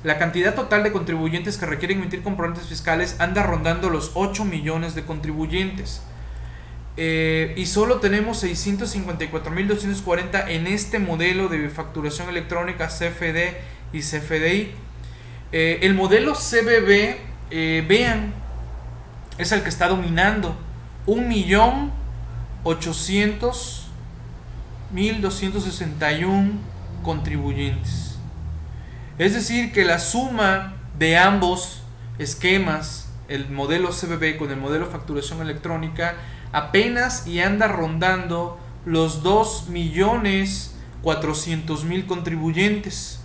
la cantidad total de contribuyentes que requieren emitir comprobantes fiscales anda rondando los 8 millones de contribuyentes. Eh, y solo tenemos 654.240 en este modelo de facturación electrónica CFD y CFDI. Eh, el modelo CBB, vean, es el que está dominando. 1.800.261 contribuyentes. Es decir, que la suma de ambos esquemas, el modelo CBB con el modelo facturación electrónica, apenas y anda rondando los 2.400.000 contribuyentes.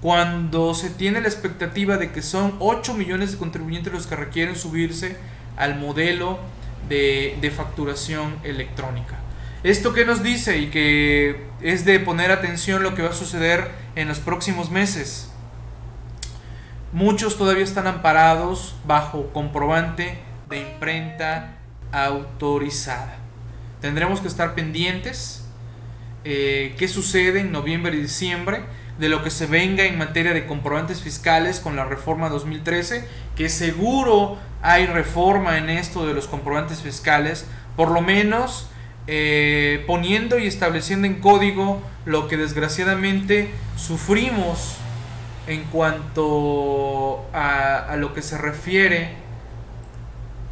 Cuando se tiene la expectativa de que son 8 millones de contribuyentes los que requieren subirse al modelo de, de facturación electrónica. Esto que nos dice y que es de poner atención lo que va a suceder en los próximos meses. Muchos todavía están amparados bajo comprobante de imprenta autorizada. Tendremos que estar pendientes eh, qué sucede en noviembre y diciembre de lo que se venga en materia de comprobantes fiscales con la reforma 2013, que seguro hay reforma en esto de los comprobantes fiscales, por lo menos eh, poniendo y estableciendo en código lo que desgraciadamente sufrimos en cuanto a, lo que se refiere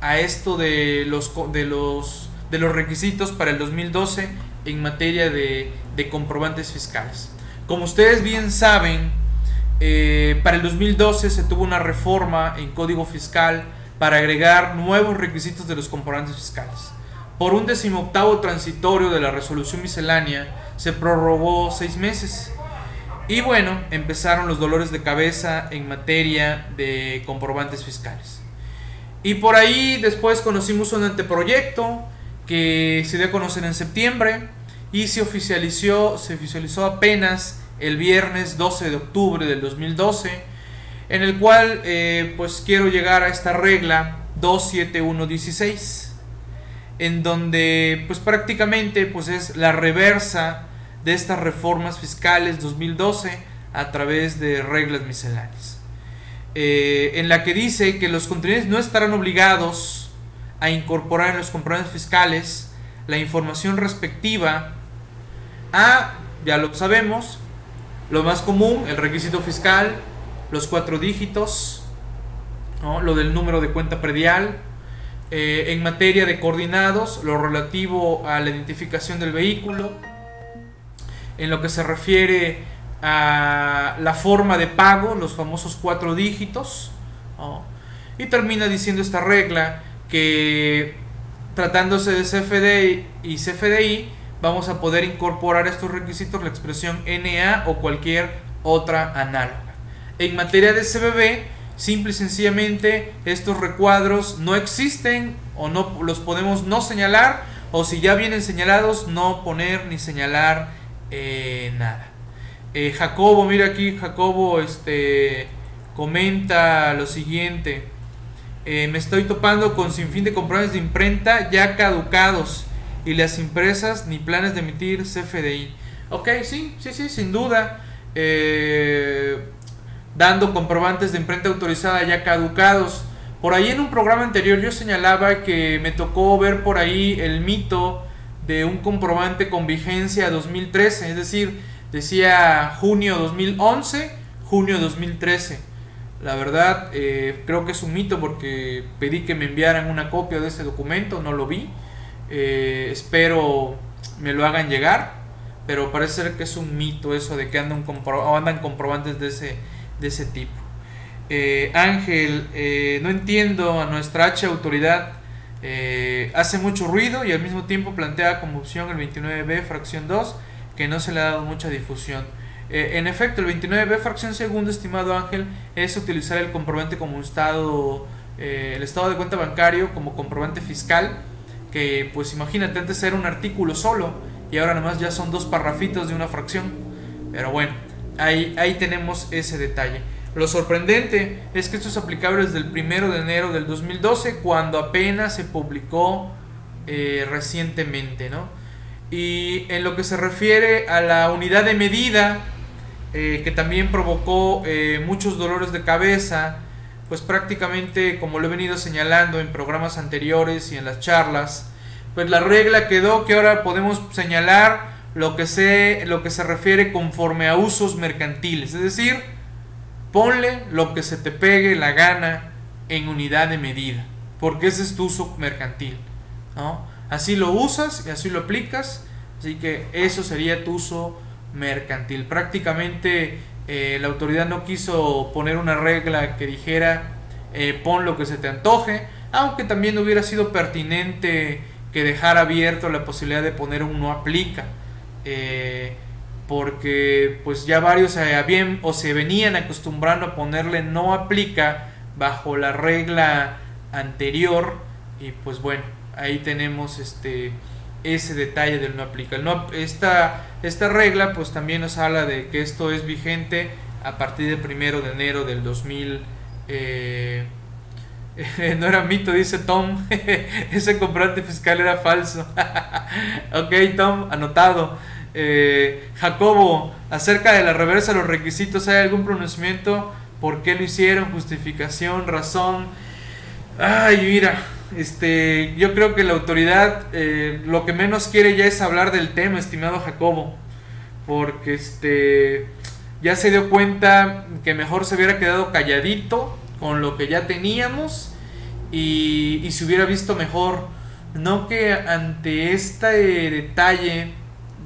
a esto de los, de los, de los requisitos para el 2012 en materia de, comprobantes fiscales. Como ustedes bien saben, eh, para el 2012 se tuvo una reforma en código fiscal para agregar nuevos requisitos de los comprobantes fiscales. Por un decimoctavo transitorio de la resolución miscelánea se prorrogó seis meses. Y bueno, empezaron los dolores de cabeza en materia de comprobantes fiscales. Y por ahí después conocimos un anteproyecto que se dio a conocer en septiembre y se oficializó, se oficializó apenas el viernes 12 de octubre del 2012, en el cual eh, pues quiero llegar a esta regla 27116 en donde pues prácticamente pues es la reversa de estas reformas fiscales 2012 a través de reglas misceláneas. Eh, en la que dice que los contribuyentes no estarán obligados a incorporar en los comprobantes fiscales la información respectiva a, ya lo sabemos, lo más común, el requisito fiscal, los cuatro dígitos, lo del número de cuenta predial, eh, en materia de coordinados, lo relativo a la identificación del vehículo, en lo que se refiere a la forma de pago, los famosos cuatro dígitos, y termina diciendo esta regla que tratándose de CFDI y CFDI, vamos a poder incorporar estos requisitos la expresión NA o cualquier otra análoga. En materia de CBB, simple y sencillamente estos recuadros no existen o no los podemos no señalar o si ya vienen señalados no poner ni señalar eh, nada. Eh, Jacobo, mira aquí, Jacobo este, comenta lo siguiente. Eh, me estoy topando con sin fin de comprobantes de imprenta ya caducados y las empresas ni planes de emitir CFDI. Ok, sí, sí, sí, sin duda. Eh, dando comprobantes de imprenta autorizada ya caducados. Por ahí en un programa anterior yo señalaba que me tocó ver por ahí el mito de un comprobante con vigencia 2013, es decir, decía junio 2011, junio 2013 la verdad, eh, creo que es un mito porque pedí que me enviaran una copia de ese documento, no lo vi. Eh, espero me lo hagan llegar, pero parece ser que es un mito eso de que andan, andan comprobantes de ese, de ese tipo. Eh, Ángel, no entiendo a nuestra H autoridad. hace mucho ruido y al mismo tiempo plantea como opción el 29B, fracción 2, que no se le ha dado mucha difusión. Eh, en efecto, el 29B, fracción segunda, estimado Ángel, es utilizar el comprobante como estado, eh, el estado de cuenta bancario como comprobante fiscal, que pues imagínate, antes era un artículo solo y ahora nomás ya son dos parrafitos de una fracción. Pero bueno, ahí, ahí tenemos ese detalle. Lo sorprendente es que esto es aplicable desde el 1 de enero del 2012, cuando apenas se publicó eh, recientemente, ¿no? Y en lo que se refiere a la unidad de medida, eh, que también provocó eh, muchos dolores de cabeza, pues prácticamente como lo he venido señalando en programas anteriores y en las charlas, pues la regla quedó que ahora podemos señalar lo que se, lo que se refiere conforme a usos mercantiles, es decir, ponle lo que se te pegue la gana en unidad de medida, porque ese es tu uso mercantil, Así lo usas y así lo aplicas, así que eso sería tu uso mercantil. Prácticamente eh, la autoridad no quiso poner una regla que dijera eh, pon lo que se te antoje, aunque también hubiera sido pertinente que dejara abierto la posibilidad de poner un no aplica. Eh, porque pues ya varios se habían o se venían acostumbrando a ponerle no aplica bajo la regla anterior y pues bueno ahí tenemos este ese detalle del no aplica. esta, esta regla pues también nos habla de que esto es vigente a partir del primero de enero del 2000. Eh, no era mito, dice Tom. Ese comprante fiscal era falso. ok, Tom, anotado. Eh, Jacobo, acerca de la reversa de los requisitos, ¿hay algún pronunciamiento? ¿Por qué lo hicieron? ¿Justificación? ¿Razón? Ay, mira, este, yo creo que la autoridad eh, lo que menos quiere ya es hablar del tema, estimado Jacobo, porque este, ya se dio cuenta que mejor se hubiera quedado calladito con lo que ya teníamos y, y se hubiera visto mejor, no que ante este detalle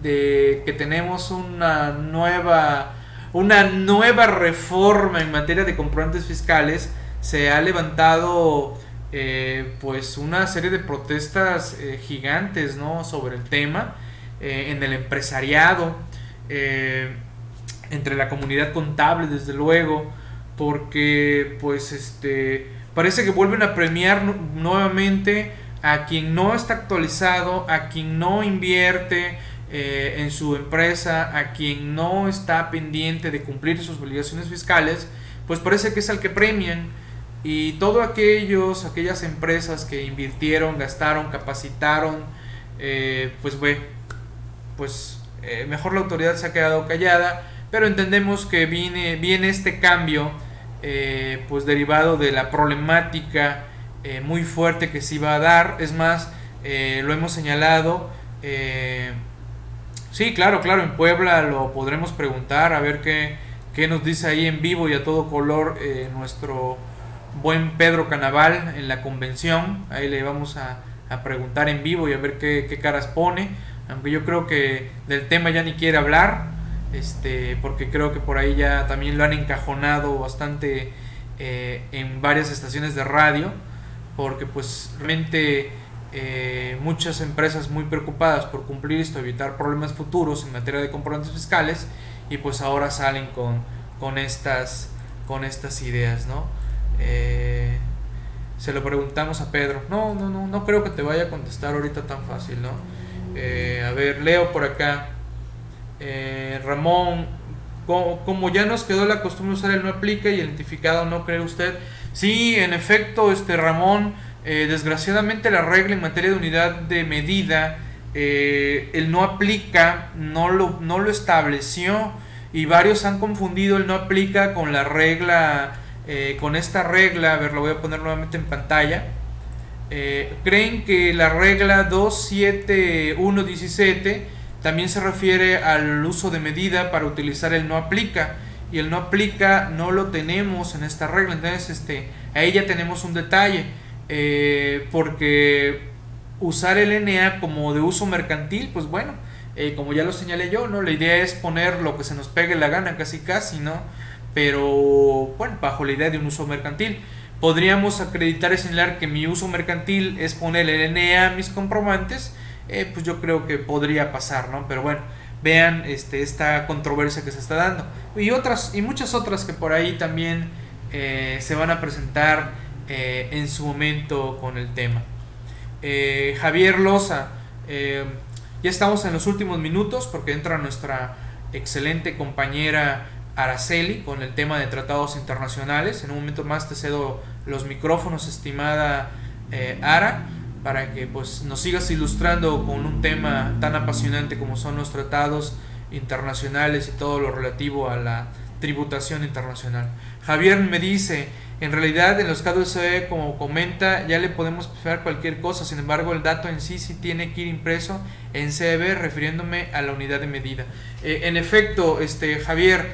de que tenemos una nueva una nueva reforma en materia de comprobantes fiscales se ha levantado eh, pues una serie de protestas eh, gigantes ¿no? sobre el tema eh, en el empresariado, entre la comunidad contable desde luego, porque pues este parece que vuelven a premiar nuevamente a quien no está actualizado, a quien no invierte en su empresa, a quien no está pendiente de cumplir sus obligaciones fiscales, pues parece que es al que premian. Y todos aquellos, aquellas empresas que invirtieron, gastaron, capacitaron, eh, pues ve, pues eh, mejor la autoridad se ha quedado callada, pero entendemos que viene, viene este cambio, eh, pues derivado de la problemática muy fuerte que se iba a dar, es más, lo hemos señalado, sí, claro, claro, en Puebla lo podremos preguntar, a ver qué, qué nos dice ahí en vivo y a todo color nuestro buen Pedro Canaval en la convención. Ahí le vamos a, preguntar en vivo y a ver qué, caras pone. Aunque yo creo que del tema ya ni quiere hablar. Este, porque creo que por ahí ya también lo han encajonado bastante eh, en varias estaciones de radio. Porque pues realmente eh, muchas empresas muy preocupadas por cumplir esto, evitar problemas futuros en materia de comprobantes fiscales. Y pues ahora salen con, con, estas, con estas ideas, ¿no? Eh, se lo preguntamos a Pedro. No, no, no, no creo que te vaya a contestar ahorita tan fácil, ¿no? Eh, a ver, leo por acá. Ramón, como, ya nos quedó la costumbre usar el no aplica y identificado, ¿no cree usted? Sí, en efecto, este Ramón, desgraciadamente la regla en materia de unidad de medida, el no aplica, no lo, no lo estableció y varios han confundido el no aplica con la regla eh, con esta regla, a ver, lo voy a poner nuevamente en pantalla, eh, creen que la regla 27117 también se refiere al uso de medida para utilizar el no aplica y el no aplica no lo tenemos en esta regla. Entonces este ahí ya tenemos un detalle eh, porque usar el NA como de uso mercantil pues bueno como ya lo señalé yo no la idea es poner lo que se nos pegue la gana casi casi no pero bueno, bajo la idea de un uso mercantil. Podríamos acreditar y señalar que mi uso mercantil es poner el NA a mis comprobantes, eh, pues yo creo que podría pasar, ¿no? Pero bueno, vean este, esta controversia que se está dando. Y otras, y muchas otras que por ahí también eh, se van a presentar eh, en su momento con el tema. Javier Loza, ya estamos en los últimos minutos porque entra nuestra excelente compañera Araceli con el tema de tratados internacionales. En un momento más te cedo los micrófonos, estimada eh, Ara, para que pues, nos sigas ilustrando con un tema tan apasionante como son los tratados internacionales y todo lo relativo a la tributación internacional. Javier me dice, en realidad en los casos como comenta, ya le podemos esperar cualquier cosa, sin embargo el dato en sí sí tiene que ir impreso en CB refiriéndome a la unidad de medida. Eh, en efecto, este Javier,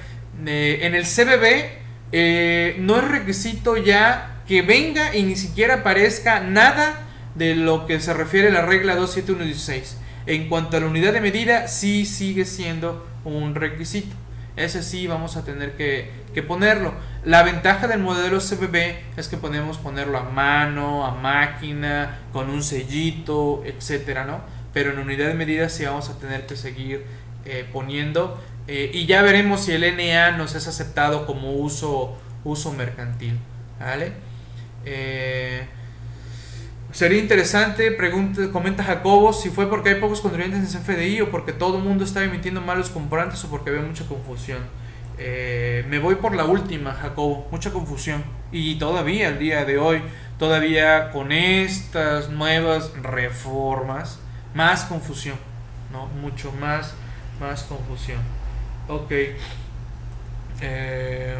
eh, en el CBB eh, no es requisito ya que venga y ni siquiera aparezca nada de lo que se refiere a la regla 27116. En cuanto a la unidad de medida, sí sigue siendo un requisito. Ese sí vamos a tener que, ponerlo. La ventaja del modelo CBB es que podemos ponerlo a mano, a máquina, con un sellito, etcétera, ¿no? Pero en unidad de medida sí vamos a tener que seguir eh, poniendo eh, y ya veremos si el NA nos es aceptado como uso, uso mercantil. ¿vale? Eh, sería interesante, pregunta, comenta Jacobo, si fue porque hay pocos contribuyentes en CFDI o porque todo el mundo está emitiendo malos comprantes o porque había mucha confusión. Eh, me voy por la última, Jacobo, mucha confusión. Y todavía, al día de hoy, todavía con estas nuevas reformas, más confusión, ¿no? Mucho más, más confusión. Ok. Eh,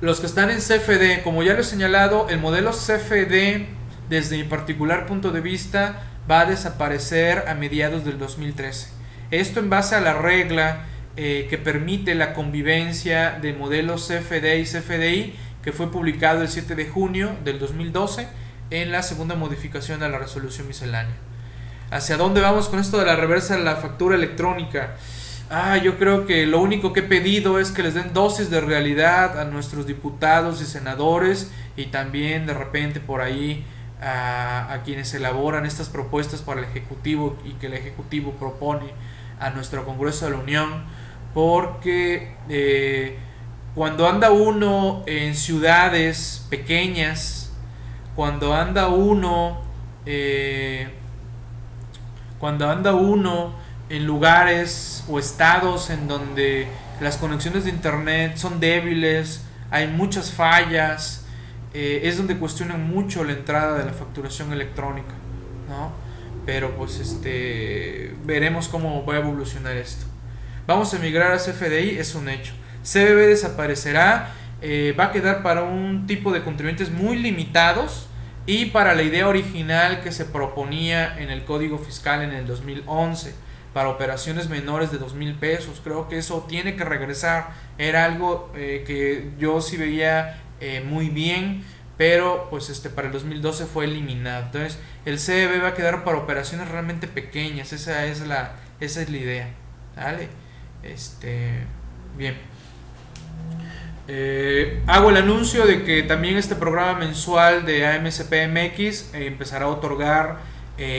los que están en CFD, como ya lo he señalado, el modelo CFD, desde mi particular punto de vista, va a desaparecer a mediados del 2013. Esto en base a la regla eh, que permite la convivencia de modelos CFD y CFDI, que fue publicado el 7 de junio del 2012 en la segunda modificación a la resolución miscelánea. ¿Hacia dónde vamos con esto de la reversa de la factura electrónica? Ah, yo creo que lo único que he pedido es que les den dosis de realidad a nuestros diputados y senadores y también de repente por ahí a, quienes elaboran estas propuestas para el Ejecutivo y que el Ejecutivo propone a nuestro Congreso de la Unión, porque eh, cuando anda uno en ciudades pequeñas, cuando anda uno, eh, cuando anda uno en lugares o estados en donde las conexiones de internet son débiles, hay muchas fallas, eh, es donde cuestionan mucho la entrada de la facturación electrónica, ¿no? Pero pues este veremos cómo va a evolucionar esto. Vamos a migrar a CFDI, es un hecho. CBB desaparecerá, eh, va a quedar para un tipo de contribuyentes muy limitados y para la idea original que se proponía en el Código Fiscal en el 2011 para operaciones menores de dos mil pesos. Creo que eso tiene que regresar. Era algo eh, que yo sí veía eh, muy bien, pero pues este para el 2012 fue eliminado. Entonces el CDB va a quedar para operaciones realmente pequeñas. Esa es la, esa es la idea. ¿Vale? Este, bien. Eh, hago el anuncio de que también este programa mensual de AMCPMX empezará a otorgar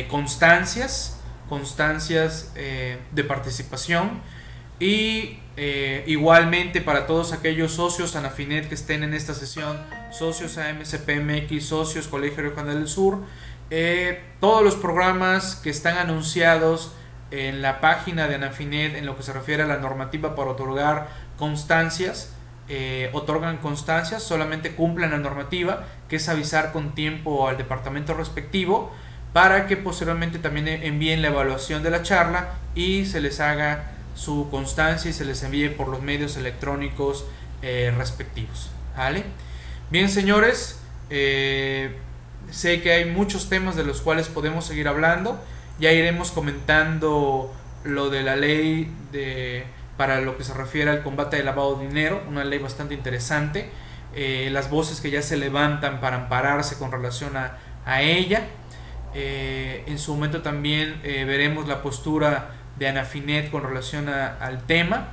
constancias constancias eh, de participación y eh, igualmente para todos aquellos socios Anafinet que estén en esta sesión, socios AMCPMX, socios Colegio Regional del Sur, eh, todos los programas que están anunciados en la página de Anafinet en lo que se refiere a la normativa para otorgar constancias, otorgan constancias, solamente cumplan la normativa, que es avisar con tiempo al departamento respectivo para que posteriormente también envíen la evaluación de la charla y se les haga su constancia y se les envíe por los medios electrónicos eh, respectivos. ¿vale? Bien, señores, eh, sé que hay muchos temas de los cuales podemos seguir hablando. Ya iremos comentando lo de la ley de, para lo que se refiere al combate del lavado de dinero, una ley bastante interesante. Eh, las voces que ya se levantan para ampararse con relación a, a ella. Eh, en su momento también eh, veremos la postura de Anafinet con relación al tema,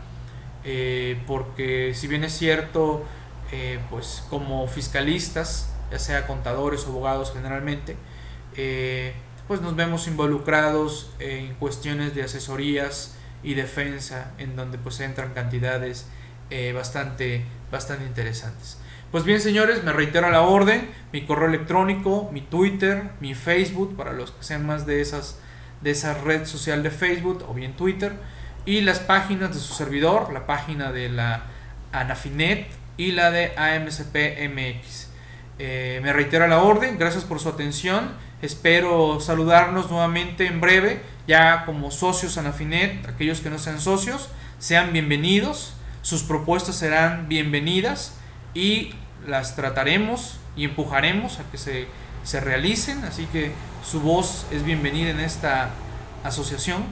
porque si bien es cierto, pues como fiscalistas, ya sea contadores o abogados generalmente, pues nos vemos involucrados en cuestiones de asesorías y defensa, en donde pues entran cantidades bastante, bastante interesantes. Pues bien, señores, me reitero la orden, mi correo electrónico, mi Twitter, mi Facebook, para los que sean más de esas de esa red social de Facebook o bien Twitter, y las páginas de su servidor, la página de la Anafinet y la de AMCPMX. Eh, me reitero la orden, gracias por su atención, espero saludarnos nuevamente en breve, ya como socios Anafinet, aquellos que no sean socios, sean bienvenidos, sus propuestas serán bienvenidas y las trataremos y empujaremos a que se, se realicen, así que su voz es bienvenida en esta asociación.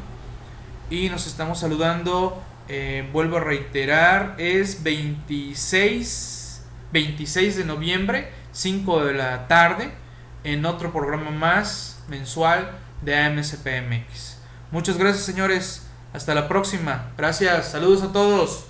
Y nos estamos saludando, eh, vuelvo a reiterar, es 26, 26 de noviembre, 5 de la tarde, en otro programa más mensual de AMSPMX. Muchas gracias señores, hasta la próxima, gracias, saludos a todos.